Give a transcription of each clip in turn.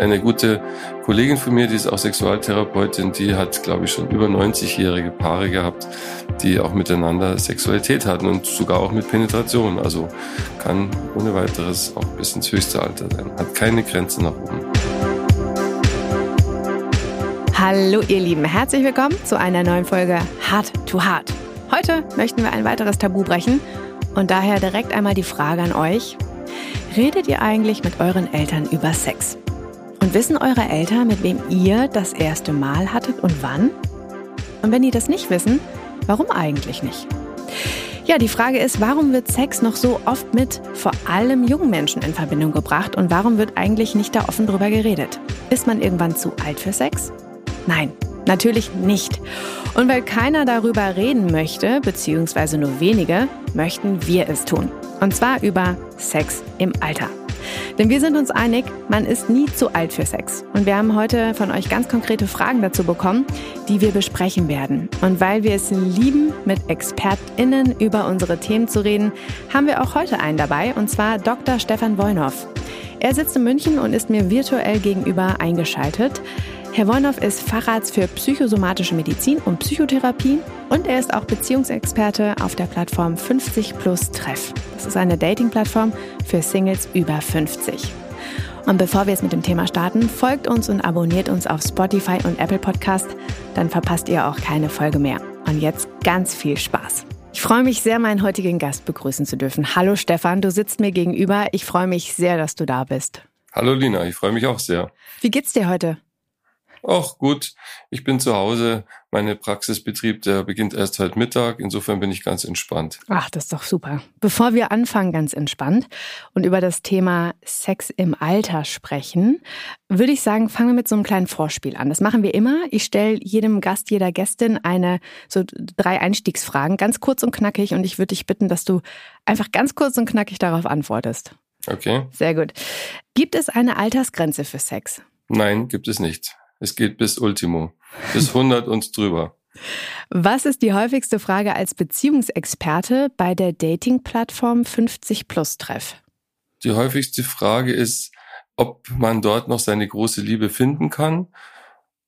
Eine gute Kollegin von mir, die ist auch Sexualtherapeutin, die hat, glaube ich, schon über 90-jährige Paare gehabt, die auch miteinander Sexualität hatten und sogar auch mit Penetration. Also kann ohne weiteres auch bis ins höchste Alter sein. Hat keine Grenze nach oben. Hallo ihr Lieben, herzlich willkommen zu einer neuen Folge Hard to Hard. Heute möchten wir ein weiteres Tabu brechen und daher direkt einmal die Frage an euch. Redet ihr eigentlich mit euren Eltern über Sex? Und wissen eure Eltern, mit wem ihr das erste Mal hattet und wann? Und wenn die das nicht wissen, warum eigentlich nicht? Ja, die Frage ist, warum wird Sex noch so oft mit vor allem jungen Menschen in Verbindung gebracht und warum wird eigentlich nicht da offen drüber geredet? Ist man irgendwann zu alt für Sex? Nein, natürlich nicht. Und weil keiner darüber reden möchte, beziehungsweise nur wenige, möchten wir es tun. Und zwar über Sex im Alter. Denn wir sind uns einig, man ist nie zu alt für Sex. Und wir haben heute von euch ganz konkrete Fragen dazu bekommen, die wir besprechen werden. Und weil wir es lieben, mit ExpertInnen über unsere Themen zu reden, haben wir auch heute einen dabei, und zwar Dr. Stefan Woinow. Er sitzt in München und ist mir virtuell gegenüber eingeschaltet. Herr Woinow ist Facharzt für psychosomatische Medizin und Psychotherapie und er ist auch Beziehungsexperte auf der Plattform 50 Plus Treff. Das ist eine Dating-Plattform für Singles über 50. Und bevor wir jetzt mit dem Thema starten, folgt uns und abonniert uns auf Spotify und Apple Podcast, dann verpasst ihr auch keine Folge mehr. Und jetzt ganz viel Spaß. Ich freue mich sehr, meinen heutigen Gast begrüßen zu dürfen. Hallo Stefan, du sitzt mir gegenüber. Ich freue mich sehr, dass du da bist. Hallo Lina, ich freue mich auch sehr. Wie geht's dir heute? Ach gut, ich bin zu Hause. Meine Praxisbetrieb, der beginnt erst heute Mittag. Insofern bin ich ganz entspannt. Ach, das ist doch super. Bevor wir anfangen, ganz entspannt und über das Thema Sex im Alter sprechen, würde ich sagen, fangen wir mit so einem kleinen Vorspiel an. Das machen wir immer. Ich stelle jedem Gast, jeder Gästin eine, so drei Einstiegsfragen, ganz kurz und knackig. Und ich würde dich bitten, dass du einfach ganz kurz und knackig darauf antwortest. Okay. Sehr gut. Gibt es eine Altersgrenze für Sex? Nein, gibt es nicht. Es geht bis Ultimo, bis 100 und drüber. Was ist die häufigste Frage als Beziehungsexperte bei der Dating-Plattform 50 Plus Treff? Die häufigste Frage ist, ob man dort noch seine große Liebe finden kann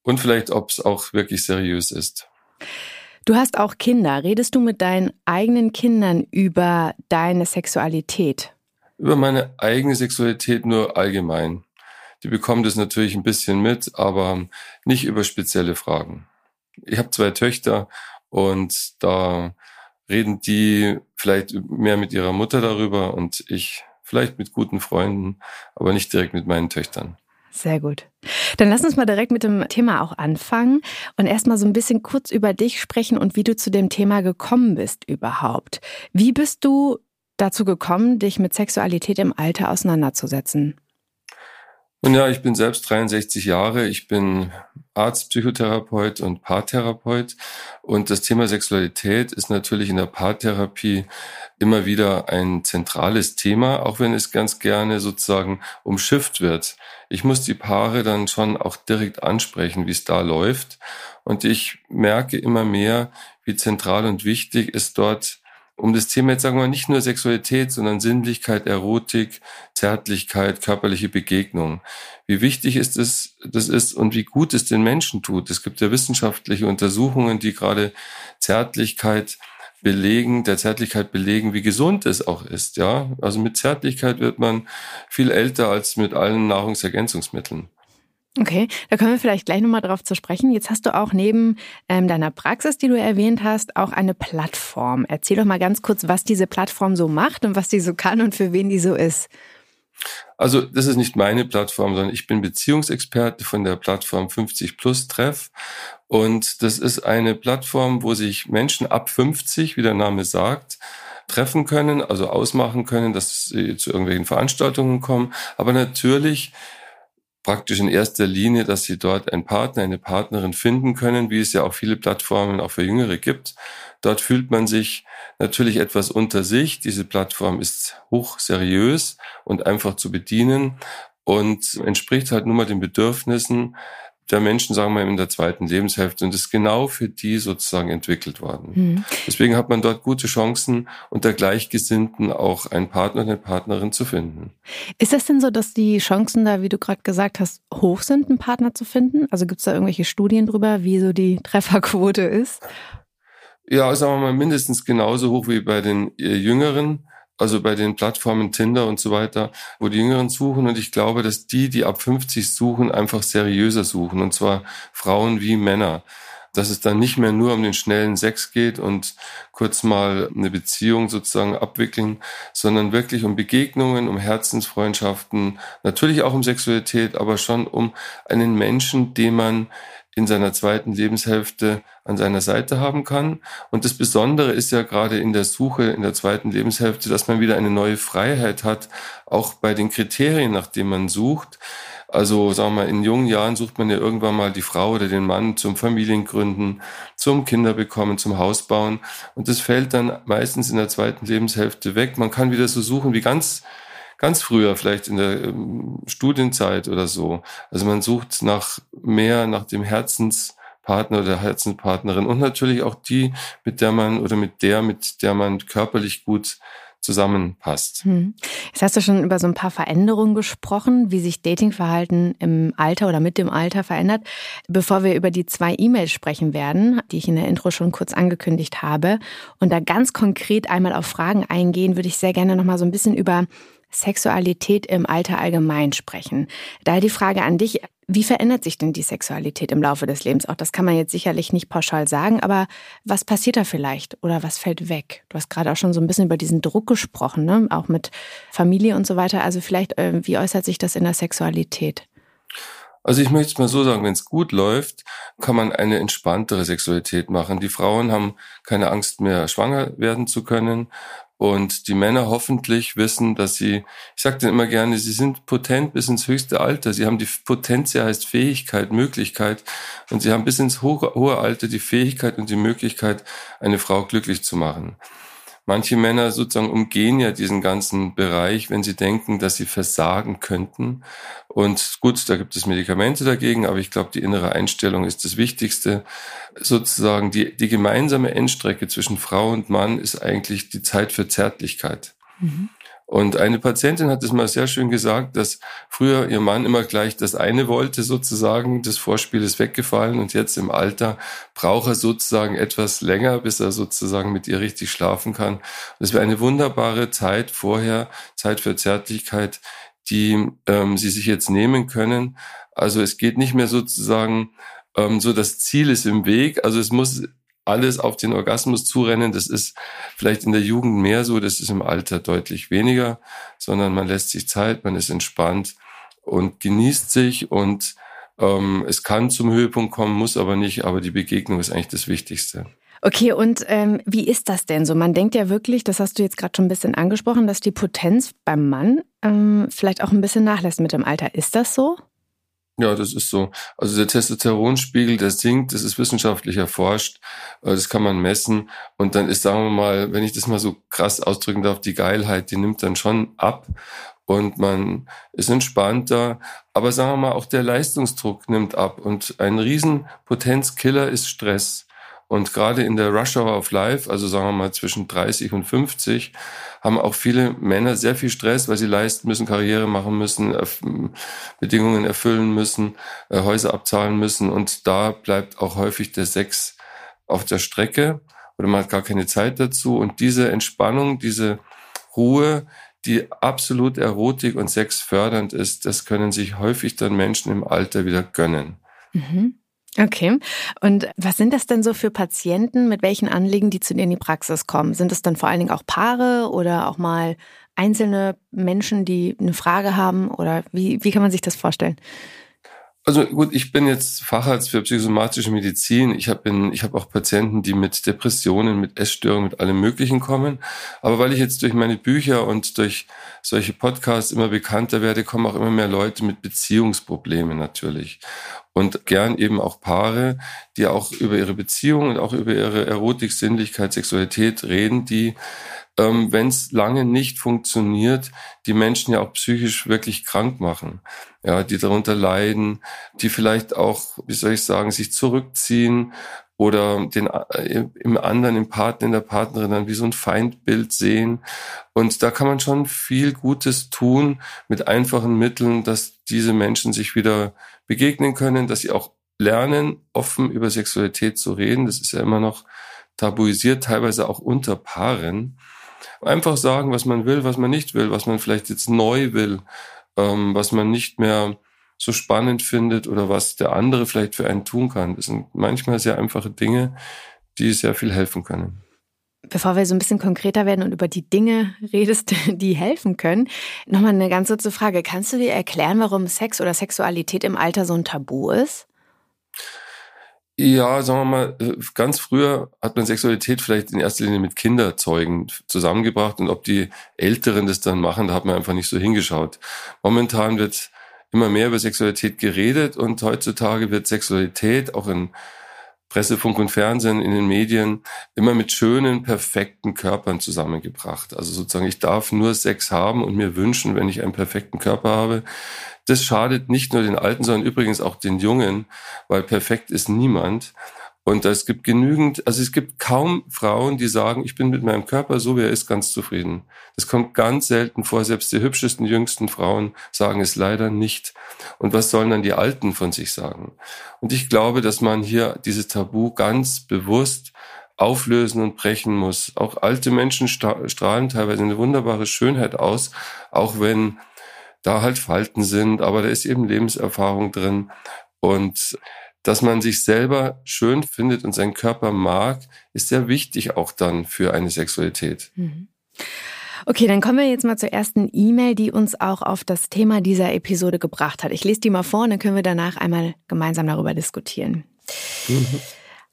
und vielleicht, ob es auch wirklich seriös ist. Du hast auch Kinder. Redest du mit deinen eigenen Kindern über deine Sexualität? Über meine eigene Sexualität nur allgemein. Die bekommen das natürlich ein bisschen mit, aber nicht über spezielle Fragen. Ich habe zwei Töchter und da reden die vielleicht mehr mit ihrer Mutter darüber und ich vielleicht mit guten Freunden, aber nicht direkt mit meinen Töchtern. Sehr gut. Dann lass uns mal direkt mit dem Thema auch anfangen und erstmal so ein bisschen kurz über dich sprechen und wie du zu dem Thema gekommen bist überhaupt. Wie bist du dazu gekommen, dich mit Sexualität im Alter auseinanderzusetzen? Und ja, ich bin selbst 63 Jahre. Ich bin Arzt, Psychotherapeut und Paartherapeut. Und das Thema Sexualität ist natürlich in der Paartherapie immer wieder ein zentrales Thema, auch wenn es ganz gerne sozusagen umschifft wird. Ich muss die Paare dann schon auch direkt ansprechen, wie es da läuft. Und ich merke immer mehr, wie zentral und wichtig es dort um das Thema jetzt sagen wir nicht nur Sexualität, sondern Sinnlichkeit, Erotik, Zärtlichkeit, körperliche Begegnung. Wie wichtig ist es, das ist und wie gut es den Menschen tut. Es gibt ja wissenschaftliche Untersuchungen, die gerade Zärtlichkeit belegen, der Zärtlichkeit belegen, wie gesund es auch ist, ja. Also mit Zärtlichkeit wird man viel älter als mit allen Nahrungsergänzungsmitteln. Okay, da können wir vielleicht gleich nochmal drauf zu sprechen. Jetzt hast du auch neben ähm, deiner Praxis, die du erwähnt hast, auch eine Plattform. Erzähl doch mal ganz kurz, was diese Plattform so macht und was die so kann und für wen die so ist. Also das ist nicht meine Plattform, sondern ich bin Beziehungsexperte von der Plattform 50 Plus Treff. Und das ist eine Plattform, wo sich Menschen ab 50, wie der Name sagt, treffen können, also ausmachen können, dass sie zu irgendwelchen Veranstaltungen kommen. Aber natürlich praktisch in erster Linie, dass sie dort einen Partner, eine Partnerin finden können, wie es ja auch viele Plattformen auch für Jüngere gibt. Dort fühlt man sich natürlich etwas unter sich. Diese Plattform ist hoch seriös und einfach zu bedienen und entspricht halt nur mal den Bedürfnissen der Menschen, sagen wir, in der zweiten Lebenshälfte und ist genau für die sozusagen entwickelt worden. Mhm. Deswegen hat man dort gute Chancen, unter Gleichgesinnten auch einen Partner, eine Partnerin zu finden. Ist es denn so, dass die Chancen da, wie du gerade gesagt hast, hoch sind, einen Partner zu finden? Also gibt es da irgendwelche Studien drüber, wie so die Trefferquote ist? Ja, sagen wir mal, mindestens genauso hoch wie bei den äh, Jüngeren also bei den Plattformen Tinder und so weiter, wo die Jüngeren suchen. Und ich glaube, dass die, die ab 50 suchen, einfach seriöser suchen. Und zwar Frauen wie Männer. Dass es dann nicht mehr nur um den schnellen Sex geht und kurz mal eine Beziehung sozusagen abwickeln, sondern wirklich um Begegnungen, um Herzensfreundschaften, natürlich auch um Sexualität, aber schon um einen Menschen, den man in seiner zweiten Lebenshälfte an seiner Seite haben kann. Und das Besondere ist ja gerade in der Suche in der zweiten Lebenshälfte, dass man wieder eine neue Freiheit hat, auch bei den Kriterien, nach denen man sucht. Also sagen wir mal, in jungen Jahren sucht man ja irgendwann mal die Frau oder den Mann zum Familiengründen, zum Kinderbekommen, zum Hausbauen. Und das fällt dann meistens in der zweiten Lebenshälfte weg. Man kann wieder so suchen wie ganz ganz früher, vielleicht in der ähm, Studienzeit oder so. Also man sucht nach mehr, nach dem Herzenspartner oder Herzenspartnerin und natürlich auch die, mit der man oder mit der, mit der man körperlich gut zusammenpasst. Hm. Jetzt hast du schon über so ein paar Veränderungen gesprochen, wie sich Datingverhalten im Alter oder mit dem Alter verändert. Bevor wir über die zwei E-Mails sprechen werden, die ich in der Intro schon kurz angekündigt habe, und da ganz konkret einmal auf Fragen eingehen, würde ich sehr gerne noch mal so ein bisschen über Sexualität im Alter allgemein sprechen. Daher die Frage an dich, wie verändert sich denn die Sexualität im Laufe des Lebens? Auch das kann man jetzt sicherlich nicht pauschal sagen, aber was passiert da vielleicht oder was fällt weg? Du hast gerade auch schon so ein bisschen über diesen Druck gesprochen, ne? auch mit Familie und so weiter. Also vielleicht, äh, wie äußert sich das in der Sexualität? Also ich möchte es mal so sagen, wenn es gut läuft, kann man eine entspanntere Sexualität machen. Die Frauen haben keine Angst mehr, schwanger werden zu können. Und die Männer hoffentlich wissen, dass sie, ich sage denen immer gerne, sie sind potent bis ins höchste Alter. Sie haben die Potenz, heißt Fähigkeit, Möglichkeit. Und sie haben bis ins hohe Alter die Fähigkeit und die Möglichkeit, eine Frau glücklich zu machen. Manche Männer sozusagen umgehen ja diesen ganzen Bereich, wenn sie denken, dass sie versagen könnten. Und gut, da gibt es Medikamente dagegen, aber ich glaube, die innere Einstellung ist das Wichtigste. Sozusagen die, die gemeinsame Endstrecke zwischen Frau und Mann ist eigentlich die Zeit für Zärtlichkeit. Mhm. Und eine Patientin hat es mal sehr schön gesagt, dass früher ihr Mann immer gleich das eine wollte sozusagen, das Vorspiel ist weggefallen und jetzt im Alter braucht er sozusagen etwas länger, bis er sozusagen mit ihr richtig schlafen kann. Das wäre eine wunderbare Zeit vorher, Zeit für Zärtlichkeit, die ähm, sie sich jetzt nehmen können. Also es geht nicht mehr sozusagen ähm, so, das Ziel ist im Weg. Also es muss alles auf den Orgasmus zurennen. Das ist vielleicht in der Jugend mehr so, das ist im Alter deutlich weniger, sondern man lässt sich Zeit, man ist entspannt und genießt sich und ähm, es kann zum Höhepunkt kommen, muss aber nicht, aber die Begegnung ist eigentlich das Wichtigste. Okay, und ähm, wie ist das denn so? Man denkt ja wirklich, das hast du jetzt gerade schon ein bisschen angesprochen, dass die Potenz beim Mann ähm, vielleicht auch ein bisschen nachlässt mit dem Alter. Ist das so? Ja, das ist so. Also der Testosteronspiegel, der sinkt, das ist wissenschaftlich erforscht, äh, das kann man messen. Und dann ist, sagen wir mal, wenn ich das mal so krass ausdrücken darf, die Geilheit, die nimmt dann schon ab und man ist entspannter. Aber sagen wir mal, auch der Leistungsdruck nimmt ab und ein Riesenpotenzkiller ist Stress. Und gerade in der Rush Hour of Life, also sagen wir mal zwischen 30 und 50, haben auch viele Männer sehr viel Stress, weil sie leisten müssen, Karriere machen müssen, erf Bedingungen erfüllen müssen, äh, Häuser abzahlen müssen. Und da bleibt auch häufig der Sex auf der Strecke oder man hat gar keine Zeit dazu. Und diese Entspannung, diese Ruhe, die absolut erotik und sexfördernd ist, das können sich häufig dann Menschen im Alter wieder gönnen. Mhm. Okay. Und was sind das denn so für Patienten, mit welchen Anliegen, die zu dir in die Praxis kommen? Sind es dann vor allen Dingen auch Paare oder auch mal einzelne Menschen, die eine Frage haben? Oder wie, wie kann man sich das vorstellen? Also gut, ich bin jetzt Facharzt für psychosomatische Medizin. Ich habe ich hab auch Patienten, die mit Depressionen, mit Essstörungen, mit allem Möglichen kommen. Aber weil ich jetzt durch meine Bücher und durch solche Podcasts immer bekannter werde, kommen auch immer mehr Leute mit Beziehungsproblemen natürlich. Und gern eben auch Paare, die auch über ihre Beziehung und auch über ihre Erotik, Sinnlichkeit, Sexualität reden, die ähm, wenn es lange nicht funktioniert, die Menschen ja auch psychisch wirklich krank machen. Ja, die darunter leiden, die vielleicht auch, wie soll ich sagen, sich zurückziehen oder den äh, im anderen, im Partner, in der Partnerin dann wie so ein Feindbild sehen. Und da kann man schon viel Gutes tun mit einfachen Mitteln, dass diese Menschen sich wieder begegnen können, dass sie auch lernen, offen über Sexualität zu reden. Das ist ja immer noch tabuisiert, teilweise auch unter Paaren. Einfach sagen, was man will, was man nicht will, was man vielleicht jetzt neu will, ähm, was man nicht mehr so spannend findet oder was der andere vielleicht für einen tun kann. Das sind manchmal sehr einfache Dinge, die sehr viel helfen können. Bevor wir so ein bisschen konkreter werden und über die Dinge redest, die helfen können, nochmal eine ganz kurze Frage. Kannst du dir erklären, warum Sex oder Sexualität im Alter so ein Tabu ist? Ja, sagen wir mal, äh, ganz früher hat man Sexualität vielleicht in erster Linie mit Kinderzeugen zusammengebracht und ob die Älteren das dann machen, da hat man einfach nicht so hingeschaut. Momentan wird immer mehr über Sexualität geredet und heutzutage wird Sexualität auch in Presse, Funk und Fernsehen, in den Medien immer mit schönen, perfekten Körpern zusammengebracht. Also sozusagen, ich darf nur Sex haben und mir wünschen, wenn ich einen perfekten Körper habe. Das schadet nicht nur den Alten, sondern übrigens auch den Jungen, weil perfekt ist niemand. Und es gibt genügend, also es gibt kaum Frauen, die sagen, ich bin mit meinem Körper so, wie er ist, ganz zufrieden. Das kommt ganz selten vor. Selbst die hübschesten, jüngsten Frauen sagen es leider nicht. Und was sollen dann die Alten von sich sagen? Und ich glaube, dass man hier dieses Tabu ganz bewusst auflösen und brechen muss. Auch alte Menschen strahlen teilweise eine wunderbare Schönheit aus, auch wenn da halt Falten sind, aber da ist eben Lebenserfahrung drin. Und dass man sich selber schön findet und seinen Körper mag, ist sehr wichtig auch dann für eine Sexualität. Mhm. Okay, dann kommen wir jetzt mal zur ersten E-Mail, die uns auch auf das Thema dieser Episode gebracht hat. Ich lese die mal vor und dann können wir danach einmal gemeinsam darüber diskutieren. Mhm.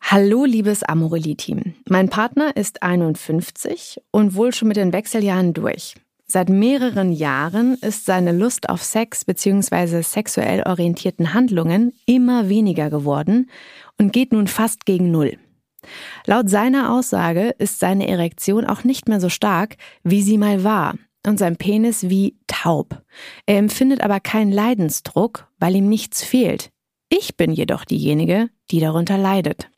Hallo, liebes Amorelie-Team. Mein Partner ist 51 und wohl schon mit den Wechseljahren durch. Seit mehreren Jahren ist seine Lust auf Sex bzw. sexuell orientierten Handlungen immer weniger geworden und geht nun fast gegen Null. Laut seiner Aussage ist seine Erektion auch nicht mehr so stark, wie sie mal war, und sein Penis wie taub. Er empfindet aber keinen Leidensdruck, weil ihm nichts fehlt. Ich bin jedoch diejenige, die darunter leidet.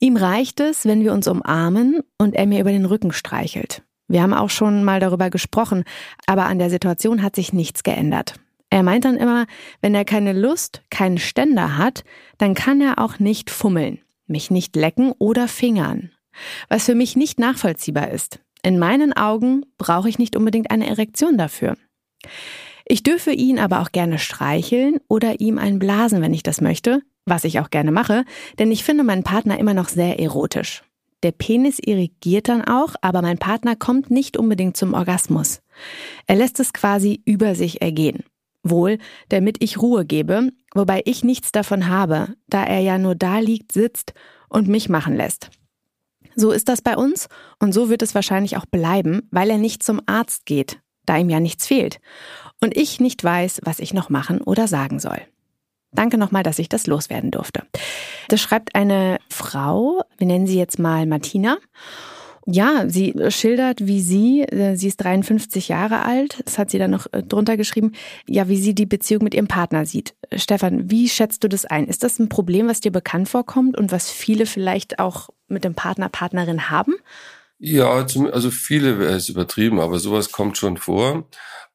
Ihm reicht es, wenn wir uns umarmen und er mir über den Rücken streichelt. Wir haben auch schon mal darüber gesprochen, aber an der Situation hat sich nichts geändert. Er meint dann immer, wenn er keine Lust, keinen Ständer hat, dann kann er auch nicht fummeln, mich nicht lecken oder fingern. Was für mich nicht nachvollziehbar ist. In meinen Augen brauche ich nicht unbedingt eine Erektion dafür. Ich dürfe ihn aber auch gerne streicheln oder ihm einen blasen, wenn ich das möchte, was ich auch gerne mache, denn ich finde meinen Partner immer noch sehr erotisch. Der Penis irrigiert dann auch, aber mein Partner kommt nicht unbedingt zum Orgasmus. Er lässt es quasi über sich ergehen. Wohl, damit ich Ruhe gebe, wobei ich nichts davon habe, da er ja nur da liegt, sitzt und mich machen lässt. So ist das bei uns und so wird es wahrscheinlich auch bleiben, weil er nicht zum Arzt geht, da ihm ja nichts fehlt und ich nicht weiß, was ich noch machen oder sagen soll. Danke nochmal, dass ich das loswerden durfte. Das schreibt eine Frau, wir nennen sie jetzt mal Martina. Ja, sie schildert, wie sie, äh, sie ist 53 Jahre alt, das hat sie dann noch äh, drunter geschrieben, ja, wie sie die Beziehung mit ihrem Partner sieht. Stefan, wie schätzt du das ein? Ist das ein Problem, was dir bekannt vorkommt und was viele vielleicht auch mit dem Partner, Partnerin haben? Ja, also viele wäre es übertrieben, aber sowas kommt schon vor.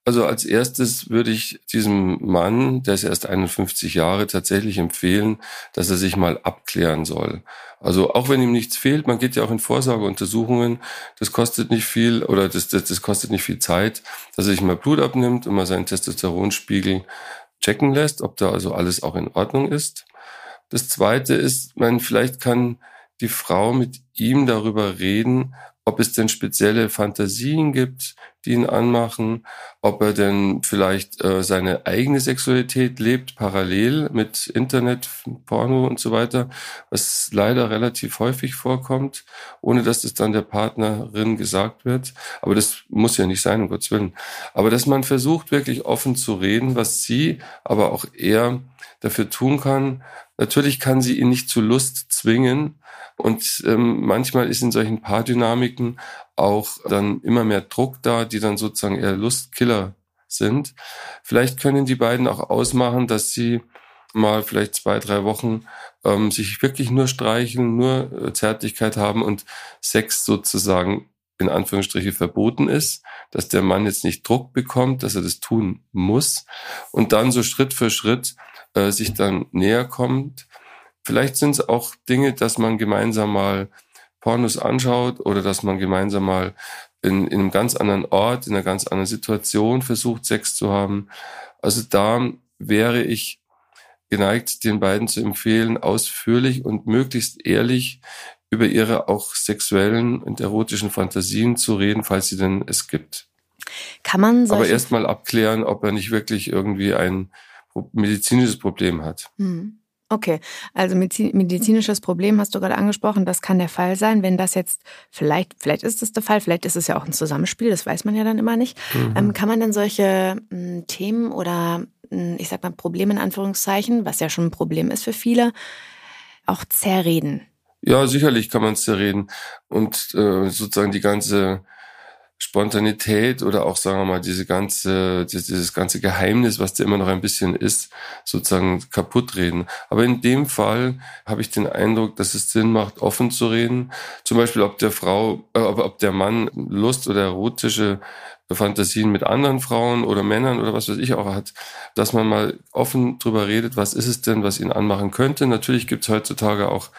Also als erstes würde ich diesem Mann, der ist erst 51 Jahre, tatsächlich empfehlen, dass er sich mal abklären soll. Also auch wenn ihm nichts fehlt, man geht ja auch in Vorsorgeuntersuchungen, das kostet nicht viel oder das, das, das kostet nicht viel Zeit, dass er sich mal Blut abnimmt und mal seinen Testosteronspiegel checken lässt, ob da also alles auch in Ordnung ist. Das zweite ist, man vielleicht kann die Frau mit ihm darüber reden, ob es denn spezielle Fantasien gibt, die ihn anmachen, ob er denn vielleicht äh, seine eigene Sexualität lebt, parallel mit Internet, Porno und so weiter, was leider relativ häufig vorkommt, ohne dass das dann der Partnerin gesagt wird. Aber das muss ja nicht sein, um Gottes Willen. Aber dass man versucht, wirklich offen zu reden, was sie, aber auch er dafür tun kann, Natürlich kann sie ihn nicht zu Lust zwingen. Und ähm, manchmal ist in solchen Paardynamiken auch dann immer mehr Druck da, die dann sozusagen eher Lustkiller sind. Vielleicht können die beiden auch ausmachen, dass sie mal vielleicht zwei, drei Wochen ähm, sich wirklich nur streicheln, nur äh, Zärtlichkeit haben und Sex sozusagen in Anführungsstriche verboten ist, dass der Mann jetzt nicht Druck bekommt, dass er das tun muss und dann so Schritt für Schritt äh, sich dann näher kommt. Vielleicht sind es auch Dinge, dass man gemeinsam mal Pornos anschaut oder dass man gemeinsam mal in, in einem ganz anderen Ort, in einer ganz anderen Situation versucht, Sex zu haben. Also da wäre ich geneigt, den beiden zu empfehlen, ausführlich und möglichst ehrlich über ihre auch sexuellen und erotischen Fantasien zu reden, falls sie denn es gibt. Kann man Aber erstmal abklären, ob er nicht wirklich irgendwie ein medizinisches Problem hat. Hm. Okay, also medizinisches Problem hast du gerade angesprochen, das kann der Fall sein. Wenn das jetzt vielleicht, vielleicht ist es der Fall, vielleicht ist es ja auch ein Zusammenspiel, das weiß man ja dann immer nicht. Mhm. Ähm, kann man denn solche m, hm, Themen oder m, hm, ich sag mal Probleme in Anführungszeichen, was ja schon ein Problem ist für viele, auch zerreden? Ja, sicherlich kann man es zerreden. Und äh, sozusagen die ganze Spontanität oder auch, sagen wir mal, diese ganze, dieses ganze Geheimnis, was da immer noch ein bisschen ist, sozusagen kaputt reden. Aber in dem Fall habe ich den Eindruck, dass es Sinn macht, offen zu reden. Zum Beispiel, ob der Frau, äh, ob der Mann Lust oder erotische Fantasien mit anderen Frauen oder Männern oder was weiß ich auch hat, dass man mal offen drüber redet, was ist es denn, was ihn anmachen könnte. Natürlich gibt es heutzutage auch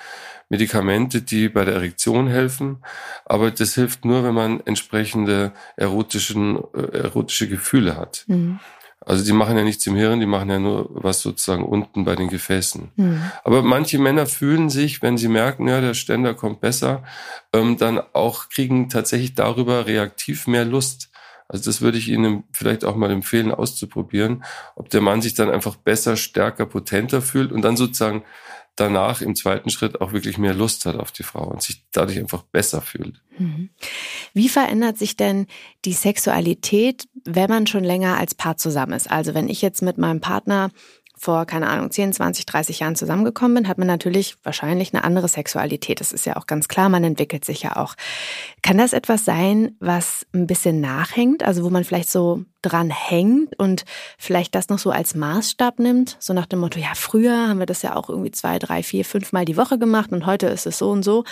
Medikamente, die bei der Erektion helfen. Aber das hilft nur, wenn man entsprechende erotischen, äh, erotische Gefühle hat. Mhm. Also die machen ja nichts im Hirn, die machen ja nur was sozusagen unten bei den Gefäßen. Mhm. Aber manche Männer fühlen sich, wenn sie merken, ja, der Ständer kommt besser, ähm, dann auch kriegen tatsächlich darüber reaktiv mehr Lust. Also das würde ich Ihnen vielleicht auch mal empfehlen, auszuprobieren, ob der Mann sich dann einfach besser, stärker, potenter fühlt und dann sozusagen danach im zweiten Schritt auch wirklich mehr Lust hat auf die Frau und sich dadurch einfach besser fühlt. Mhm. Wie verändert sich denn die Sexualität, wenn man schon länger als Paar zusammen ist? Also wenn ich jetzt mit meinem Partner vor, keine Ahnung, 10, 20, 30 Jahren zusammengekommen bin, hat man natürlich wahrscheinlich eine andere Sexualität. Das ist ja auch ganz klar, man entwickelt sich ja auch. Kann das etwas sein, was ein bisschen nachhängt? Also wo man vielleicht so dran hängt und vielleicht das noch so als Maßstab nimmt, so nach dem Motto, ja, früher haben wir das ja auch irgendwie zwei, drei, vier, fünf Mal die Woche gemacht und heute ist es so und so.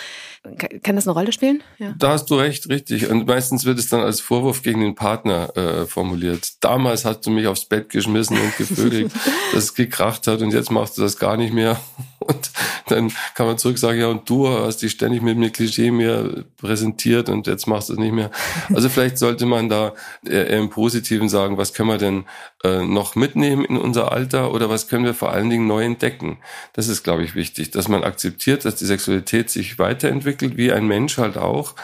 Kann das eine Rolle spielen? Ja. Da hast du recht, richtig. Und meistens wird es dann als Vorwurf gegen den Partner äh, formuliert. Damals hast du mich aufs Bett geschmissen und gevögelt, dass es gekracht hat und jetzt machst du das gar nicht mehr. Und dann kann man zurück sagen, ja, und du hast dich ständig mit mir Klischee mir präsentiert und jetzt machst du es nicht mehr. Also vielleicht sollte man da eher im Positiven sagen, was können wir denn äh, noch mitnehmen in unser Alter oder was können wir vor allen Dingen neu entdecken. Das ist, glaube ich, wichtig, dass man akzeptiert, dass die Sexualität sich weiterentwickelt, wie ein Mensch halt auch.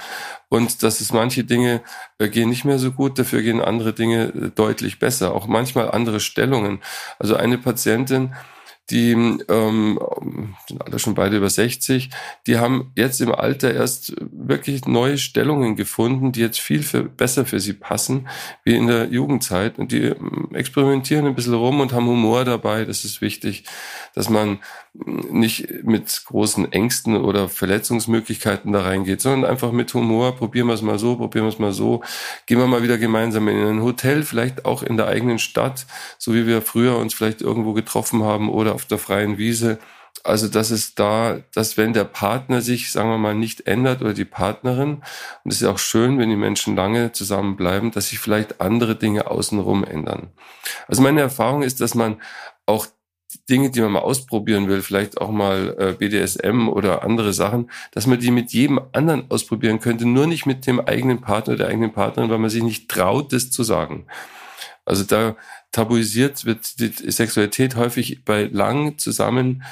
Und dass es manche Dinge äh, gehen nicht mehr so gut, dafür gehen andere Dinge äh, deutlich besser. Auch manchmal andere Stellungen. Also eine Patientin, die ähm, sind alle schon beide über 60, die haben jetzt im Alter erst wirklich neue Stellungen gefunden, die jetzt viel für, besser für sie passen, wie in der Jugendzeit. Und die ähm, experimentieren ein bisschen rum und haben Humor dabei. Das ist wichtig, dass man nicht mit großen Ängsten oder Verletzungsmöglichkeiten da reingeht, sondern einfach mit Humor, probieren wir es mal so, probieren wir es mal so, gehen wir mal wieder gemeinsam in ein Hotel, vielleicht auch in der eigenen Stadt, so wie wir früher uns vielleicht irgendwo getroffen haben oder auf der freien Wiese. Also das ist da, dass wenn der Partner sich, sagen wir mal, nicht ändert oder die Partnerin, und es ist auch schön, wenn die Menschen lange zusammenbleiben, dass sich vielleicht andere Dinge außenrum ändern. Also meine Erfahrung ist, dass man auch Dinge, die man mal ausprobieren will, vielleicht auch mal äh, BDSM oder andere Sachen, dass man die mit jedem anderen ausprobieren könnte, nur nicht mit dem eigenen Partner oder der eigenen Partnerin, weil man sich nicht traut, das zu sagen. Also da tabuisiert wird die Sexualität häufig bei lang zusammen,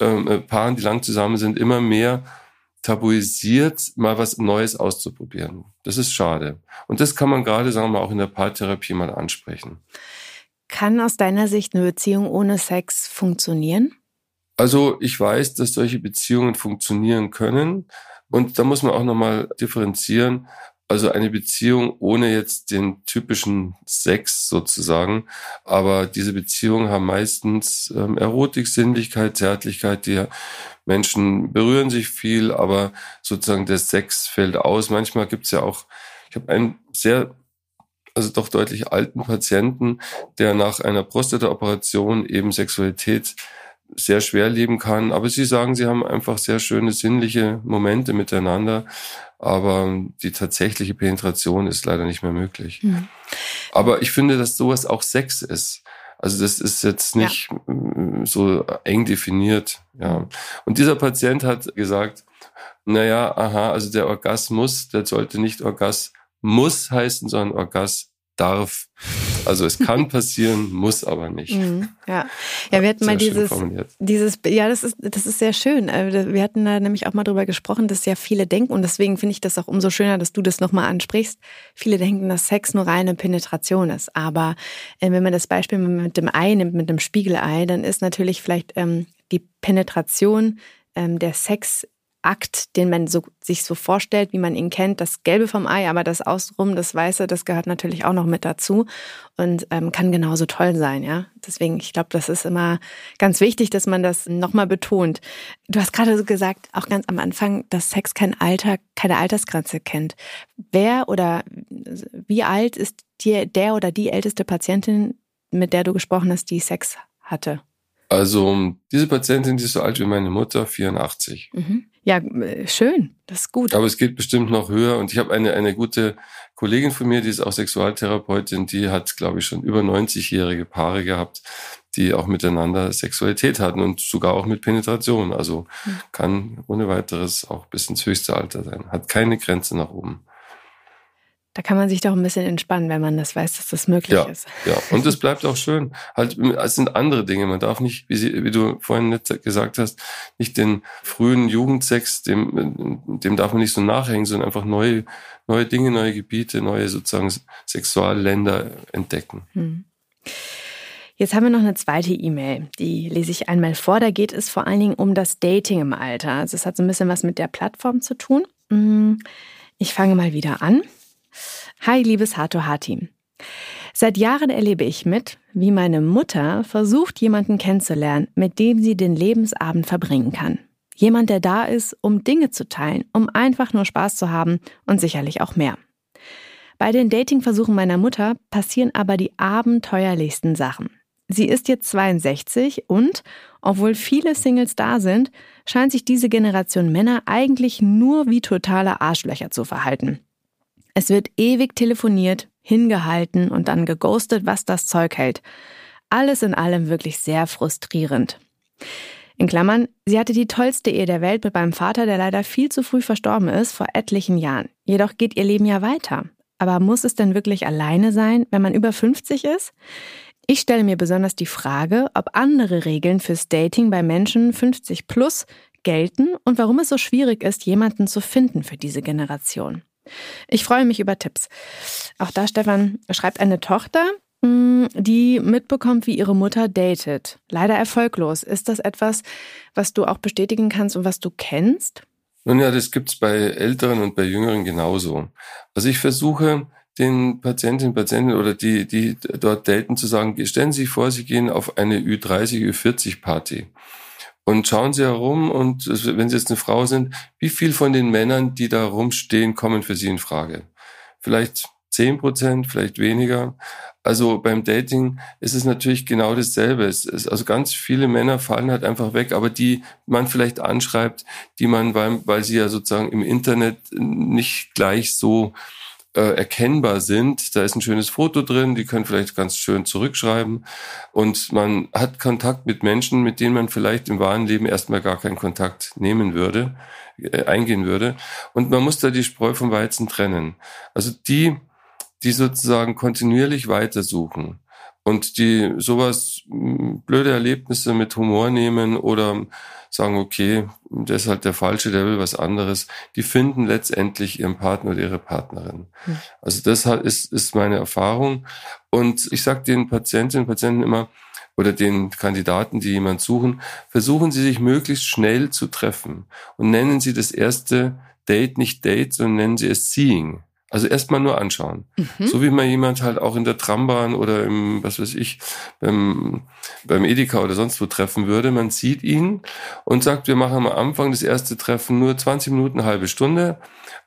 ähm, äh, Paaren, die lang zusammen sind, immer mehr tabuisiert, mal was Neues auszuprobieren. Das ist schade. Und das kann man gerade, sagen wir mal, auch in der Paartherapie mal ansprechen. Kann aus deiner Sicht eine Beziehung ohne Sex funktionieren? Also ich weiß, dass solche Beziehungen funktionieren können. Und da muss man auch nochmal differenzieren, Also eine Beziehung ohne jetzt den typischen Sex sozusagen. Aber diese Beziehungen haben meistens ähm, Erotik, Sinnlichkeit, Zärtlichkeit. Die Menschen berühren sich viel, aber sozusagen der Sex fällt aus. Manchmal gibt's ja auch, ich habe einen sehr also doch deutlich alten Patienten, der nach einer Prostata-Operation eben Sexualität sehr schwer leben kann. Aber sie sagen, sie haben einfach sehr schöne sinnliche Momente miteinander. Aber die tatsächliche Penetration ist leider nicht mehr möglich. Mhm. Aber ich finde, dass sowas auch Sex ist. Also das ist jetzt nicht ja. so eng definiert. Ja. Und dieser Patient hat gesagt, naja, aha, also der Orgasmus, der sollte nicht Orgasmus heißen, sondern Orgas darf. Also es kann passieren, muss aber nicht. Mhm, ja. ja, wir hatten mal dieses, dieses, ja, das ist, das ist sehr schön. Äh, wir hatten da nämlich auch mal drüber gesprochen, dass ja viele denken, und deswegen finde ich das auch umso schöner, dass du das nochmal ansprichst. Viele denken, dass Sex nur reine Penetration ist. Aber äh, wenn man das Beispiel mit dem Ei nimmt, mit dem Spiegelei, dann ist natürlich vielleicht ähm, die Penetration ähm, der Sex Akt, den man so, sich so vorstellt, wie man ihn kennt, das Gelbe vom Ei, aber das Außenrum, das Weiße, das gehört natürlich auch noch mit dazu und ähm, kann genauso toll sein, ja. Deswegen, ich glaube, das ist immer ganz wichtig, dass man das nochmal betont. Du hast gerade so gesagt, auch ganz am Anfang, dass Sex kein Alter, keine Altersgrenze kennt. Wer oder wie alt ist dir der oder die älteste Patientin, mit der du gesprochen hast, die Sex hatte? Also diese Patientin, die ist so alt wie meine Mutter, 84. Mhm. Ja, äh, schön, das ist gut. Aber es geht bestimmt noch höher. Und ich habe eine, eine gute Kollegin von mir, die ist auch Sexualtherapeutin, die hat, glaube ich, schon über 90-jährige Paare gehabt, die auch miteinander Sexualität hatten und sogar auch mit Penetration. Also mhm. kann ohne weiteres auch bis ins höchste Alter sein. Hat keine Grenze nach oben. Da kann man sich doch ein bisschen entspannen, wenn man das weiß, dass das möglich ja, ist. Ja, und es bleibt auch schön. Halt, es sind andere Dinge. Man darf nicht, wie, sie, wie du vorhin gesagt hast, nicht den frühen Jugendsex, dem, dem darf man nicht so nachhängen, sondern einfach neue, neue Dinge, neue Gebiete, neue sozusagen Sexualländer entdecken. Hm. Jetzt haben wir noch eine zweite E-Mail, die lese ich einmal vor. Da geht es vor allen Dingen um das Dating im Alter. Also es hat so ein bisschen was mit der Plattform zu tun. Hm, ich fange mal wieder an. Hi, liebes H2H-Team. Seit Jahren erlebe ich mit, wie meine Mutter versucht, jemanden kennenzulernen, mit dem sie den Lebensabend verbringen kann. Jemand, der da ist, um Dinge zu teilen, um einfach nur Spaß zu haben und sicherlich auch mehr. Bei den Datingversuchen meiner Mutter passieren aber die abenteuerlichsten Sachen. Sie ist jetzt 62 und, obwohl viele Singles da sind, scheint sich diese Generation Männer eigentlich nur wie totale Arschlöcher zu verhalten. Es wird ewig telefoniert, hingehalten und dann geghostet, was das Zeug hält. Alles in allem wirklich sehr frustrierend. In Klammern, sie hatte die tollste Ehe der Welt mit meinem Vater, der leider viel zu früh verstorben ist, vor etlichen Jahren. Jedoch geht ihr Leben ja weiter. Aber muss es denn wirklich alleine sein, wenn man über 50 ist? Ich stelle mir besonders die Frage, ob andere Regeln fürs Dating bei Menschen 50 plus gelten und warum es so schwierig ist, jemanden zu finden für diese Generation. Ich freue mich über Tipps. Auch da, Stefan, schreibt eine Tochter, mm, die mitbekommt, wie ihre Mutter datet. Leider erfolglos. Ist das etwas, was du auch bestätigen kannst und was du kennst? Nun ja, das gibt's bei Älteren und bei Jüngeren genauso. Also ich versuche den Patientinnen und Patienten oder die, die dort daten, zu sagen, stellen Sie sich vor, Sie gehen auf eine Ü30, Ü40 Party. Und schauen Sie herum und wenn Sie jetzt eine Frau sind, wie viel von den Männern, die da rumstehen, kommen für Sie in Frage? Vielleicht zehn Prozent, vielleicht weniger. Also beim Dating ist es natürlich genau dasselbe. Ist, also ganz viele Männer fallen halt einfach weg, aber die man vielleicht anschreibt, die man, weil, weil sie ja sozusagen im Internet nicht gleich so äh, erkennbar sind. Da ist ein schönes Foto drin, die können vielleicht ganz schön zurückschreiben. Und man hat Kontakt mit Menschen, mit denen man vielleicht im wahren Leben erstmal gar keinen Kontakt nehmen würde, äh, eingehen würde. Und man muss da die Spreu vom Weizen trennen. Also die, die sozusagen kontinuierlich weitersuchen und die sowas blöde Erlebnisse mit Humor nehmen oder sagen, okay, der ist halt der Falsche, der will was anderes, die finden letztendlich ihren Partner oder ihre Partnerin. Mhm. Also das ist, ist meine Erfahrung. Und ich sage den Patientinnen und Patienten immer, oder den Kandidaten, die jemand suchen, versuchen Sie sich möglichst schnell zu treffen und nennen Sie das erste Date nicht Date, sondern nennen Sie es Seeing. Also erstmal nur anschauen. Mhm. So wie man jemand halt auch in der Trambahn oder im, was weiß ich, beim, beim Edeka oder sonst wo treffen würde. Man sieht ihn und sagt, wir machen am Anfang das erste Treffen nur 20 Minuten, eine halbe Stunde.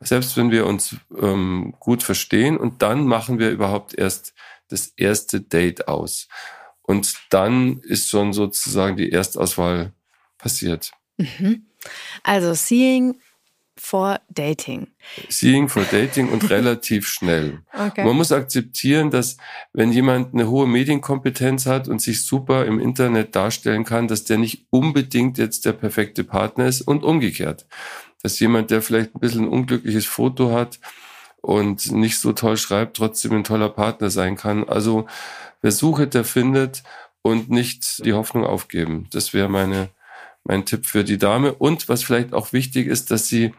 Selbst wenn wir uns ähm, gut verstehen und dann machen wir überhaupt erst das erste Date aus. Und dann ist schon sozusagen die Erstauswahl passiert. Mhm. Also Seeing for Dating. Seeing for Dating und relativ schnell. Okay. Man muss akzeptieren, dass wenn jemand eine hohe Medienkompetenz hat und sich super im Internet darstellen kann, dass der nicht unbedingt jetzt der perfekte Partner ist und umgekehrt. Dass jemand, der vielleicht ein bisschen ein unglückliches Foto hat und nicht so toll schreibt, trotzdem ein toller Partner sein kann. Also wer sucht, der findet und nicht die Hoffnung aufgeben. Das wäre meine mein Tipp für die Dame. Und was vielleicht auch wichtig ist, dass sie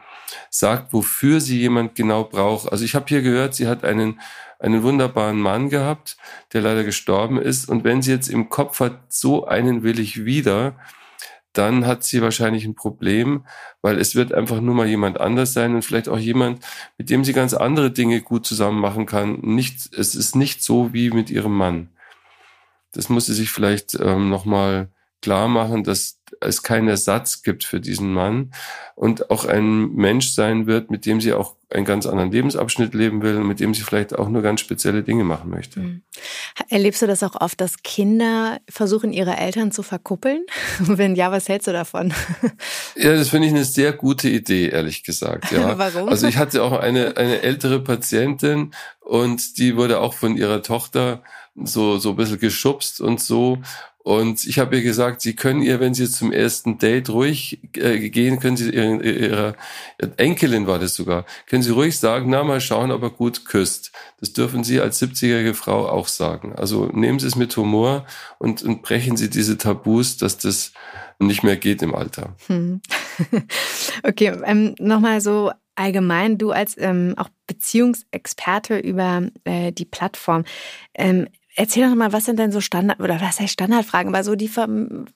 sagt, wofür sie jemand genau braucht. Also ich habe hier gehört, sie hat einen, einen wunderbaren Mann gehabt, der leider gestorben ist. Und wenn sie jetzt im Kopf hat, so einen will ich wieder, dann hat sie wahrscheinlich ein Problem, weil es wird einfach nur mal jemand anders sein und vielleicht auch jemand, mit dem sie ganz andere Dinge gut zusammen machen kann. Nicht, es ist nicht so wie mit ihrem Mann. Das muss sie sich vielleicht ähm, nochmal klar machen, dass es keinen Ersatz gibt für diesen Mann und auch ein Mensch sein wird, mit dem sie auch einen ganz anderen Lebensabschnitt leben will und mit dem sie vielleicht auch nur ganz spezielle Dinge machen möchte. Mhm. Erlebst du das auch oft, dass Kinder versuchen, ihre Eltern zu verkuppeln? Wenn ja, was hältst du davon? Ja, das finde ich eine sehr gute Idee, ehrlich gesagt. Ja. Warum? Also ich hatte auch eine, eine ältere Patientin und die wurde auch von ihrer Tochter so, so ein bisschen geschubst und so. Und ich habe ihr gesagt, Sie können ihr, wenn Sie zum ersten Date ruhig äh, gehen, können Sie ihrer, ihrer Enkelin war das sogar, können Sie ruhig sagen, na mal schauen, ob er gut küsst. Das dürfen Sie als 70-jährige Frau auch sagen. Also nehmen Sie es mit Humor und, und brechen Sie diese Tabus, dass das nicht mehr geht im Alter. Hm. okay, ähm, nochmal so allgemein, du als ähm, auch Beziehungsexperte über äh, die Plattform. Ähm, Erzähl doch mal, was sind denn so Standard oder was heißt Standardfragen, aber so die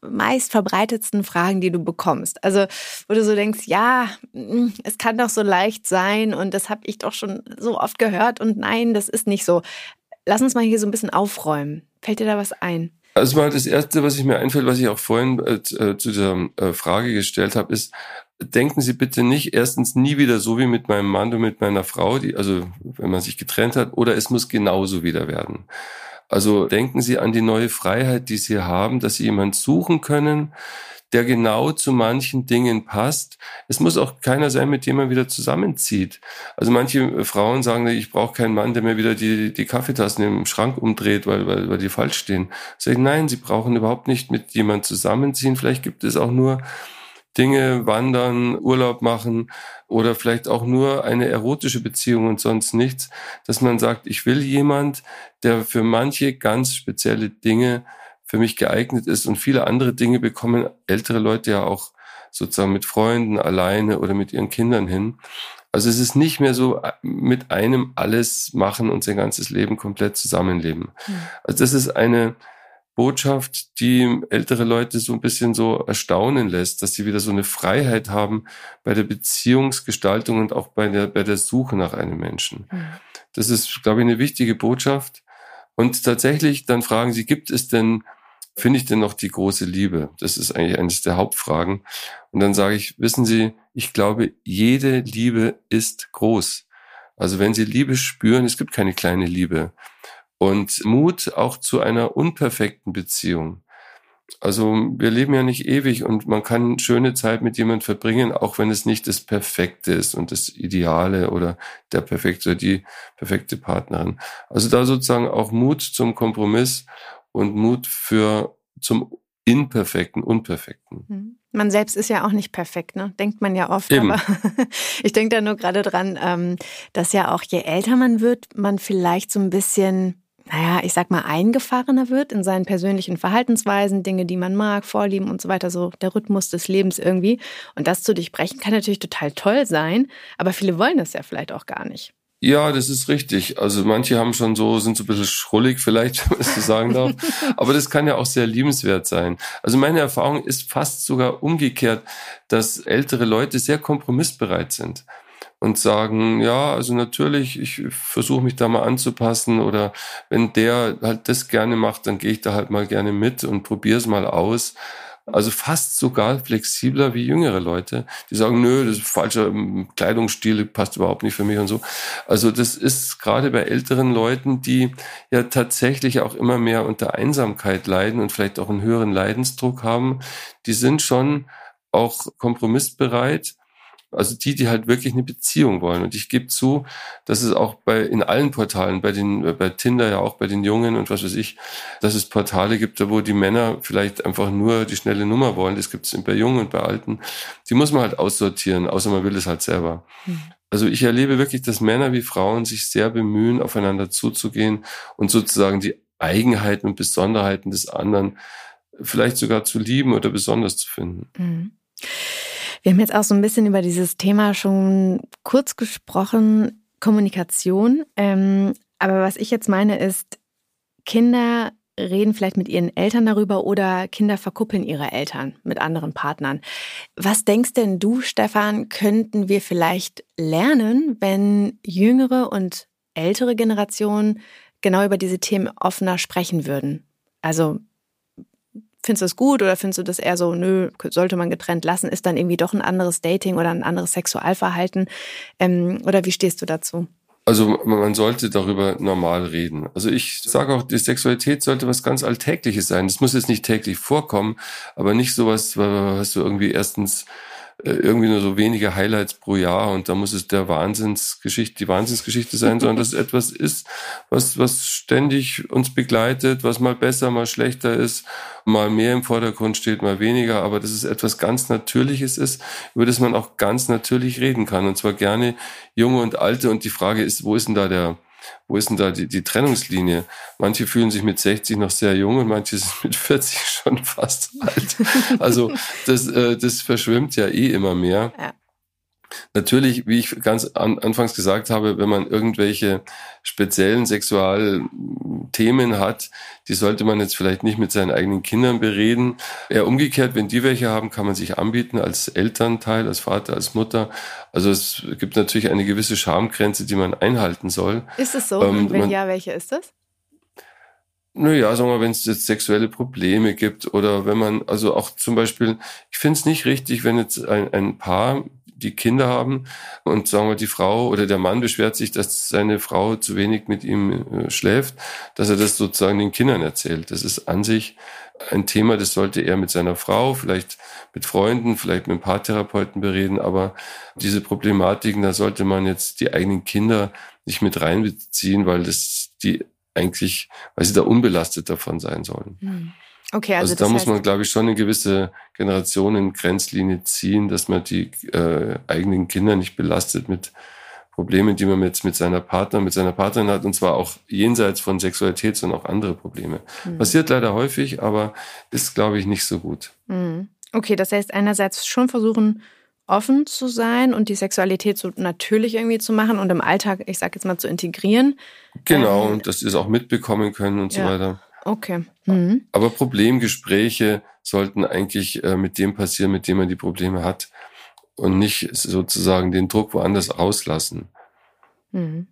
meist verbreitetsten Fragen, die du bekommst. Also, wo du so denkst, ja, mm, es kann doch so leicht sein und das habe ich doch schon so oft gehört und nein, das ist nicht so. Lass uns mal hier so ein bisschen aufräumen. Fällt dir da was ein? Also mal das erste, was ich mir einfällt, was ich auch vorhin äh, äh zu dieser äh, Frage gestellt habe, ist, denken Sie bitte nicht erstens nie wieder so wie mit meinem Mann und mit meiner Frau, die, also wenn man sich getrennt hat, oder es muss genauso wieder werden. Also denken Sie an die neue Freiheit, die Sie haben, dass Sie jemand suchen können, der genau zu manchen Dingen passt. Es muss auch keiner sein, mit dem man wieder zusammenzieht. Also manche Frauen sagen, ich brauche keinen Mann, der mir wieder die, die Kaffeetassen im Schrank umdreht, weil, weil, weil die falsch stehen. Sag ich, nein, sie brauchen überhaupt nicht mit jemand zusammenziehen. Vielleicht gibt es auch nur Dinge, wandern, Urlaub machen oder vielleicht auch nur eine erotische Beziehung und sonst nichts, dass man sagt, ich will jemand, der für manche ganz spezielle Dinge für mich geeignet ist und viele andere Dinge bekommen ältere Leute ja auch sozusagen mit Freunden alleine oder mit ihren Kindern hin. Also es ist nicht mehr so äh, mit einem alles machen und sein ganzes Leben komplett zusammenleben. Mhm. Also das ist eine Botschaft, die ältere Leute so ein bisschen so erstaunen lässt, dass sie wieder so eine Freiheit haben bei der Beziehungsgestaltung und auch bei der, bei der Suche nach einem Menschen. Mhm. Das ist, glaube ich, eine wichtige Botschaft. Und tatsächlich dann fragen sie, gibt es denn, finde ich denn noch die große Liebe? Das ist eigentlich eines der Hauptfragen. Und dann sage ich, wissen Sie, ich glaube, jede Liebe ist groß. Also wenn Sie Liebe spüren, es gibt keine kleine Liebe und Mut auch zu einer unperfekten Beziehung. Also wir leben ja nicht ewig und man kann schöne Zeit mit jemand verbringen, auch wenn es nicht das Perfekte ist und das Ideale oder der perfekte oder die perfekte Partnerin. Also da sozusagen auch Mut zum Kompromiss und Mut für zum Imperfekten, Unperfekten. Hm. Man selbst ist ja auch nicht perfekt, ne? Denkt man ja oft. Eben. Aber ich denke da nur gerade dran, ähm, dass ja auch je älter man wird, man vielleicht so ein bisschen naja, ich sag mal, eingefahrener wird in seinen persönlichen Verhaltensweisen, Dinge, die man mag, Vorlieben und so weiter, so der Rhythmus des Lebens irgendwie. Und das zu durchbrechen kann natürlich total toll sein, aber viele wollen das ja vielleicht auch gar nicht. Ja, das ist richtig. Also manche haben schon so, sind so ein bisschen schrullig vielleicht, wenn man es so sagen darf. Aber das kann ja auch sehr liebenswert sein. Also meine Erfahrung ist fast sogar umgekehrt, dass ältere Leute sehr kompromissbereit sind. Und sagen, ja, also natürlich, ich versuche mich da mal anzupassen oder wenn der halt das gerne macht, dann gehe ich da halt mal gerne mit und probiere es mal aus. Also fast sogar flexibler wie jüngere Leute, die sagen, nö, das ist falscher Kleidungsstil, passt überhaupt nicht für mich und so. Also das ist gerade bei älteren Leuten, die ja tatsächlich auch immer mehr unter Einsamkeit leiden und vielleicht auch einen höheren Leidensdruck haben, die sind schon auch kompromissbereit also die, die halt wirklich eine Beziehung wollen. Und ich gebe zu, dass es auch bei in allen Portalen, bei den äh, bei Tinder ja auch bei den Jungen und was weiß ich, dass es Portale gibt, wo die Männer vielleicht einfach nur die schnelle Nummer wollen. Das gibt es bei Jungen und bei Alten. Die muss man halt aussortieren, außer man will es halt selber. Mhm. Also ich erlebe wirklich, dass Männer wie Frauen sich sehr bemühen, aufeinander zuzugehen und sozusagen die Eigenheiten und Besonderheiten des anderen vielleicht sogar zu lieben oder besonders zu finden. Mhm. Wir haben jetzt auch so ein bisschen über dieses Thema schon kurz gesprochen, Kommunikation. Ähm, aber was ich jetzt meine ist, Kinder reden vielleicht mit ihren Eltern darüber oder Kinder verkuppeln ihre Eltern mit anderen Partnern. Was denkst denn du, Stefan, könnten wir vielleicht lernen, wenn jüngere und ältere Generationen genau über diese Themen offener sprechen würden? Also Findest du das gut oder findest du das eher so, nö, sollte man getrennt lassen? Ist dann irgendwie doch ein anderes Dating oder ein anderes Sexualverhalten? Ähm, oder wie stehst du dazu? Also man sollte darüber normal reden. Also ich sage auch, die Sexualität sollte was ganz Alltägliches sein. Das muss jetzt nicht täglich vorkommen, aber nicht sowas, was du irgendwie erstens irgendwie nur so wenige Highlights pro Jahr und da muss es der Wahnsinnsgeschichte, die Wahnsinnsgeschichte sein, sondern dass es etwas ist, was, was ständig uns begleitet, was mal besser, mal schlechter ist, mal mehr im Vordergrund steht, mal weniger, aber dass es etwas ganz Natürliches ist, über das man auch ganz natürlich reden kann. Und zwar gerne junge und alte. Und die Frage ist, wo ist denn da der, wo ist denn da die, die Trennungslinie? Manche fühlen sich mit 60 noch sehr jung und manche sind mit 40 schon fast alt. Also das, äh, das verschwimmt ja eh immer mehr. Ja. Natürlich, wie ich ganz an, anfangs gesagt habe, wenn man irgendwelche speziellen Sexualthemen hat, die sollte man jetzt vielleicht nicht mit seinen eigenen Kindern bereden. Eher umgekehrt, wenn die welche haben, kann man sich anbieten als Elternteil, als Vater, als Mutter. Also es gibt natürlich eine gewisse Schamgrenze, die man einhalten soll. Ist es so? Ähm, wenn man, ja, welche ist das? Naja, sagen wir, wenn es jetzt sexuelle Probleme gibt oder wenn man, also auch zum Beispiel, ich finde es nicht richtig, wenn jetzt ein, ein Paar die Kinder haben und sagen wir, die Frau oder der Mann beschwert sich, dass seine Frau zu wenig mit ihm äh, schläft, dass er das sozusagen den Kindern erzählt. Das ist an sich ein Thema, das sollte er mit seiner Frau, vielleicht mit Freunden, vielleicht mit einem Paartherapeuten bereden, aber diese Problematiken, da sollte man jetzt die eigenen Kinder nicht mit reinbeziehen, weil das die eigentlich, weil sie da unbelastet davon sein sollen. Mhm. Okay, also, also da muss man, glaube ich, schon eine gewisse Generationen-Grenzlinie ziehen, dass man die äh, eigenen Kinder nicht belastet mit Problemen, die man jetzt mit seiner Partner, mit seiner Partnerin hat, und zwar auch jenseits von Sexualität, sondern auch andere Probleme. Mhm. Passiert leider häufig, aber ist, glaube ich, nicht so gut. Mhm. Okay, das heißt einerseits schon versuchen, offen zu sein und die Sexualität so natürlich irgendwie zu machen und im Alltag, ich sage jetzt mal, zu integrieren. Genau, ähm, und dass sie es auch mitbekommen können und ja. so weiter. Okay. Mhm. Aber Problemgespräche sollten eigentlich äh, mit dem passieren, mit dem man die Probleme hat und nicht sozusagen den Druck woanders auslassen. Mhm.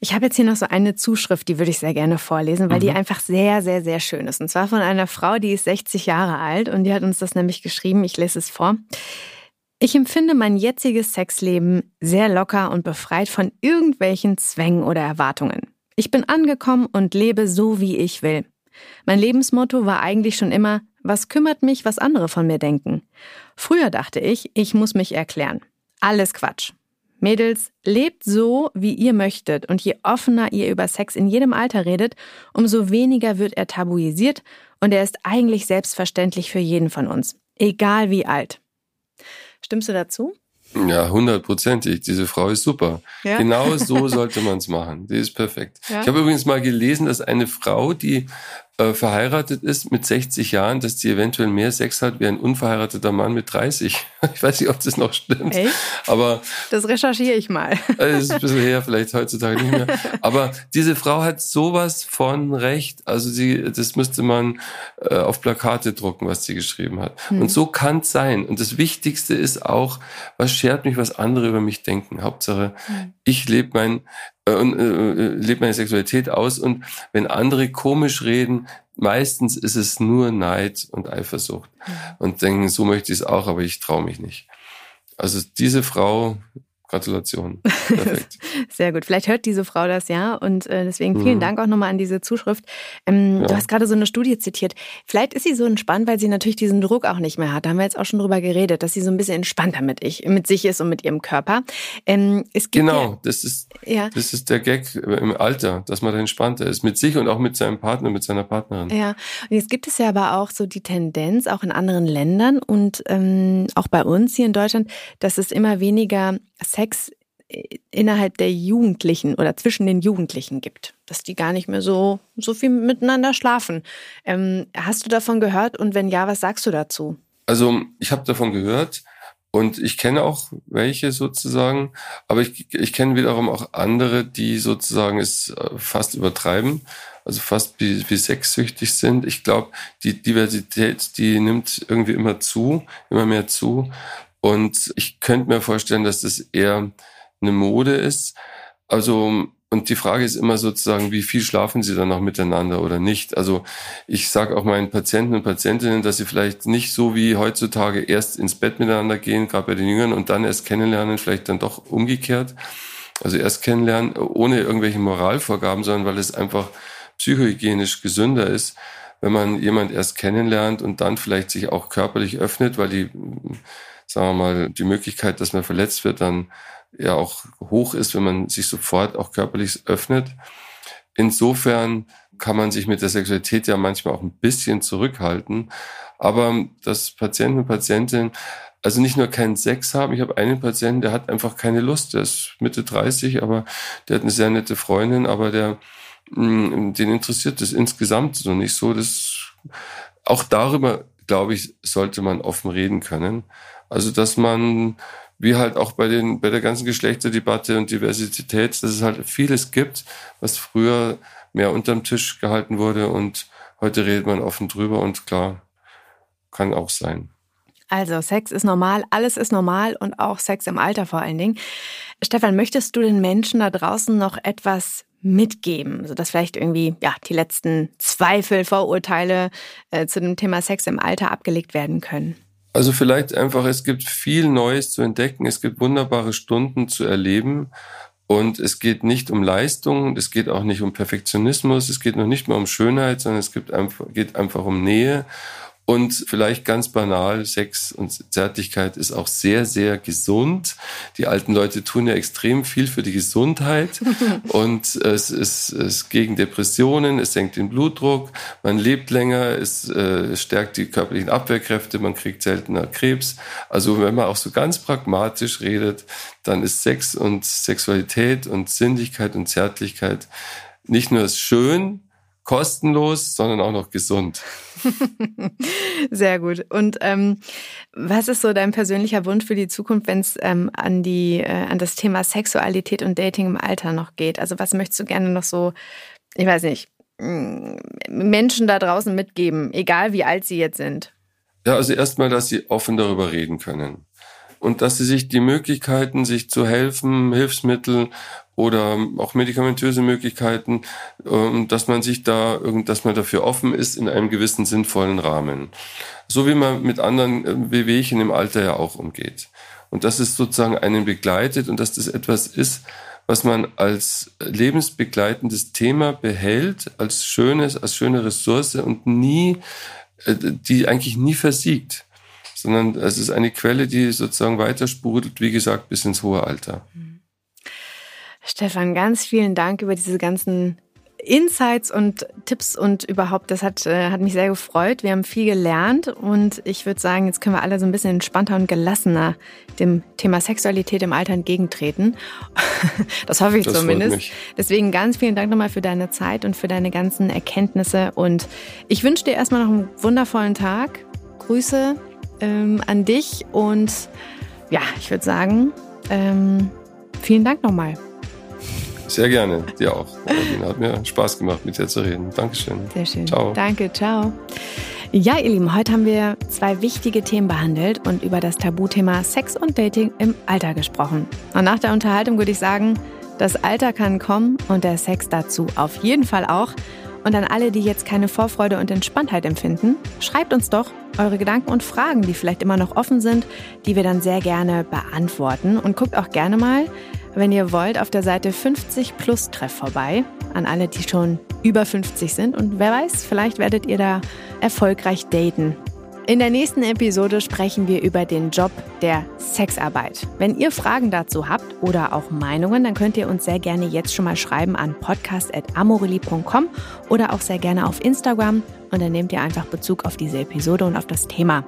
Ich habe jetzt hier noch so eine Zuschrift, die würde ich sehr gerne vorlesen, weil mhm. die einfach sehr, sehr, sehr schön ist. Und zwar von einer Frau, die ist 60 Jahre alt und die hat uns das nämlich geschrieben. Ich lese es vor. Ich empfinde mein jetziges Sexleben sehr locker und befreit von irgendwelchen Zwängen oder Erwartungen. Ich bin angekommen und lebe so, wie ich will. Mein Lebensmotto war eigentlich schon immer, was kümmert mich, was andere von mir denken. Früher dachte ich, ich muss mich erklären. Alles Quatsch. Mädels, lebt so, wie ihr möchtet, und je offener ihr über Sex in jedem Alter redet, umso weniger wird er tabuisiert und er ist eigentlich selbstverständlich für jeden von uns, egal wie alt. Stimmst du dazu? Ja, hundertprozentig. Diese Frau ist super. Ja? Genau so sollte man es machen. Die ist perfekt. Ja? Ich habe übrigens mal gelesen, dass eine Frau, die äh, verheiratet ist mit 60 Jahren, dass die eventuell mehr Sex hat wie ein unverheirateter Mann mit 30. Ich weiß nicht, ob das noch stimmt. Echt? Aber das recherchiere ich mal. Das ist ein bisschen her, vielleicht heutzutage nicht mehr. Aber diese Frau hat sowas von recht. Also sie, das müsste man äh, auf Plakate drucken, was sie geschrieben hat. Hm. Und so kann es sein. Und das Wichtigste ist auch, was schert mich, was andere über mich denken. Hauptsache, hm. ich lebe mein äh, und äh, äh, lebt meine Sexualität aus. Und wenn andere komisch reden, meistens ist es nur Neid und Eifersucht. Mhm. Und denken, so möchte ich es auch, aber ich traue mich nicht. Also diese Frau Gratulation. Perfekt. Sehr gut. Vielleicht hört diese Frau das ja und äh, deswegen vielen mhm. Dank auch nochmal an diese Zuschrift. Ähm, ja. Du hast gerade so eine Studie zitiert. Vielleicht ist sie so entspannt, weil sie natürlich diesen Druck auch nicht mehr hat. Da haben wir jetzt auch schon drüber geredet, dass sie so ein bisschen entspannter mit, ich, mit sich ist und mit ihrem Körper. Ähm, genau, ja, das, ist, ja. das ist der Gag im Alter, dass man da entspannter ist. Mit sich und auch mit seinem Partner, mit seiner Partnerin. Ja, und jetzt gibt es ja aber auch so die Tendenz, auch in anderen Ländern und ähm, auch bei uns hier in Deutschland, dass es immer weniger Sex innerhalb der Jugendlichen oder zwischen den Jugendlichen gibt, dass die gar nicht mehr so, so viel miteinander schlafen. Ähm, hast du davon gehört und wenn ja, was sagst du dazu? Also ich habe davon gehört und ich kenne auch welche sozusagen, aber ich, ich kenne wiederum auch andere, die sozusagen es äh, fast übertreiben, also fast wie, wie sexsüchtig sind. Ich glaube, die Diversität, die nimmt irgendwie immer zu, immer mehr zu. Und ich könnte mir vorstellen, dass das eher eine Mode ist. Also, und die Frage ist immer sozusagen, wie viel schlafen sie dann noch miteinander oder nicht? Also ich sage auch meinen Patienten und Patientinnen, dass sie vielleicht nicht so wie heutzutage erst ins Bett miteinander gehen, gerade bei den Jüngern, und dann erst kennenlernen, vielleicht dann doch umgekehrt. Also erst kennenlernen, ohne irgendwelche Moralvorgaben, sondern weil es einfach psychohygienisch gesünder ist, wenn man jemand erst kennenlernt und dann vielleicht sich auch körperlich öffnet, weil die sagen wir mal, die Möglichkeit, dass man verletzt wird, dann ja auch hoch ist, wenn man sich sofort auch körperlich öffnet. Insofern kann man sich mit der Sexualität ja manchmal auch ein bisschen zurückhalten. Aber dass Patienten und Patientinnen also nicht nur keinen Sex haben. Ich habe einen Patienten, der hat einfach keine Lust. Der ist Mitte 30, aber der hat eine sehr nette Freundin, aber der, mm, den interessiert das insgesamt so nicht so. Das, auch darüber, glaube ich, sollte man offen reden können. Also, dass man, wie halt auch bei den, bei der ganzen Geschlechterdebatte und Diversität, dass es halt vieles gibt, was früher mehr unterm Tisch gehalten wurde und heute redet man offen drüber und klar, kann auch sein. Also Sex ist normal, alles ist normal und auch Sex im Alter vor allen Dingen. Stefan, möchtest du den Menschen da draußen noch etwas mitgeben, sodass vielleicht irgendwie ja die letzten Zweifel, Vorurteile äh, zu dem Thema Sex im Alter abgelegt werden können? Also vielleicht einfach, es gibt viel Neues zu entdecken, es gibt wunderbare Stunden zu erleben und es geht nicht um Leistung, es geht auch nicht um Perfektionismus, es geht noch nicht mehr um Schönheit, sondern es gibt einfach, geht einfach um Nähe und vielleicht ganz banal, Sex und Zärtlichkeit ist auch sehr, sehr gesund. Die alten Leute tun ja extrem viel für die Gesundheit und es ist, es gegen Depressionen, es senkt den Blutdruck, man lebt länger, es äh, stärkt die körperlichen Abwehrkräfte, man kriegt seltener Krebs. Also wenn man auch so ganz pragmatisch redet, dann ist Sex und Sexualität und Sinnlichkeit und Zärtlichkeit nicht nur schön, kostenlos, sondern auch noch gesund. Sehr gut. Und ähm, was ist so dein persönlicher Wunsch für die Zukunft, wenn es ähm, an die äh, an das Thema Sexualität und Dating im Alter noch geht? Also was möchtest du gerne noch so, ich weiß nicht, mm, Menschen da draußen mitgeben, egal wie alt sie jetzt sind? Ja, also erstmal, dass sie offen darüber reden können und dass sie sich die Möglichkeiten, sich zu helfen, Hilfsmittel oder auch medikamentöse Möglichkeiten, ähm, dass man sich da, dass man dafür offen ist in einem gewissen sinnvollen Rahmen. So wie man mit anderen äh, Wehwehchen im Alter ja auch umgeht. Und dass es sozusagen einen begleitet und dass das etwas ist, was man als lebensbegleitendes Thema behält, als schönes, als schöne Ressource und nie, äh, die eigentlich nie versiegt, sondern es ist eine Quelle, die sozusagen weitersprudelt, wie gesagt, bis ins hohe Alter. Stefan, ganz vielen Dank über diese ganzen Insights und Tipps und überhaupt, das hat, äh, hat mich sehr gefreut. Wir haben viel gelernt und ich würde sagen, jetzt können wir alle so ein bisschen entspannter und gelassener dem Thema Sexualität im Alter entgegentreten. das hoffe ich das zumindest. Deswegen ganz vielen Dank nochmal für deine Zeit und für deine ganzen Erkenntnisse und ich wünsche dir erstmal noch einen wundervollen Tag. Grüße ähm, an dich und ja, ich würde sagen, ähm, vielen Dank nochmal. Sehr gerne, dir auch. Nadine, hat mir Spaß gemacht, mit dir zu reden. Dankeschön. Sehr schön. Ciao. Danke, ciao. Ja, ihr Lieben, heute haben wir zwei wichtige Themen behandelt und über das Tabuthema Sex und Dating im Alter gesprochen. Und nach der Unterhaltung würde ich sagen, das Alter kann kommen und der Sex dazu auf jeden Fall auch. Und an alle, die jetzt keine Vorfreude und Entspanntheit empfinden, schreibt uns doch eure Gedanken und Fragen, die vielleicht immer noch offen sind, die wir dann sehr gerne beantworten. Und guckt auch gerne mal, wenn ihr wollt, auf der Seite 50 Plus Treff vorbei. An alle, die schon über 50 sind. Und wer weiß, vielleicht werdet ihr da erfolgreich daten. In der nächsten Episode sprechen wir über den Job der Sexarbeit. Wenn ihr Fragen dazu habt oder auch Meinungen, dann könnt ihr uns sehr gerne jetzt schon mal schreiben an podcast.amorelli.com oder auch sehr gerne auf Instagram und dann nehmt ihr einfach Bezug auf diese Episode und auf das Thema.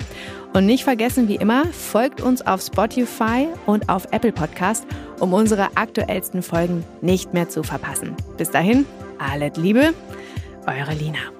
Und nicht vergessen, wie immer, folgt uns auf Spotify und auf Apple Podcast, um unsere aktuellsten Folgen nicht mehr zu verpassen. Bis dahin, alles Liebe, eure Lina.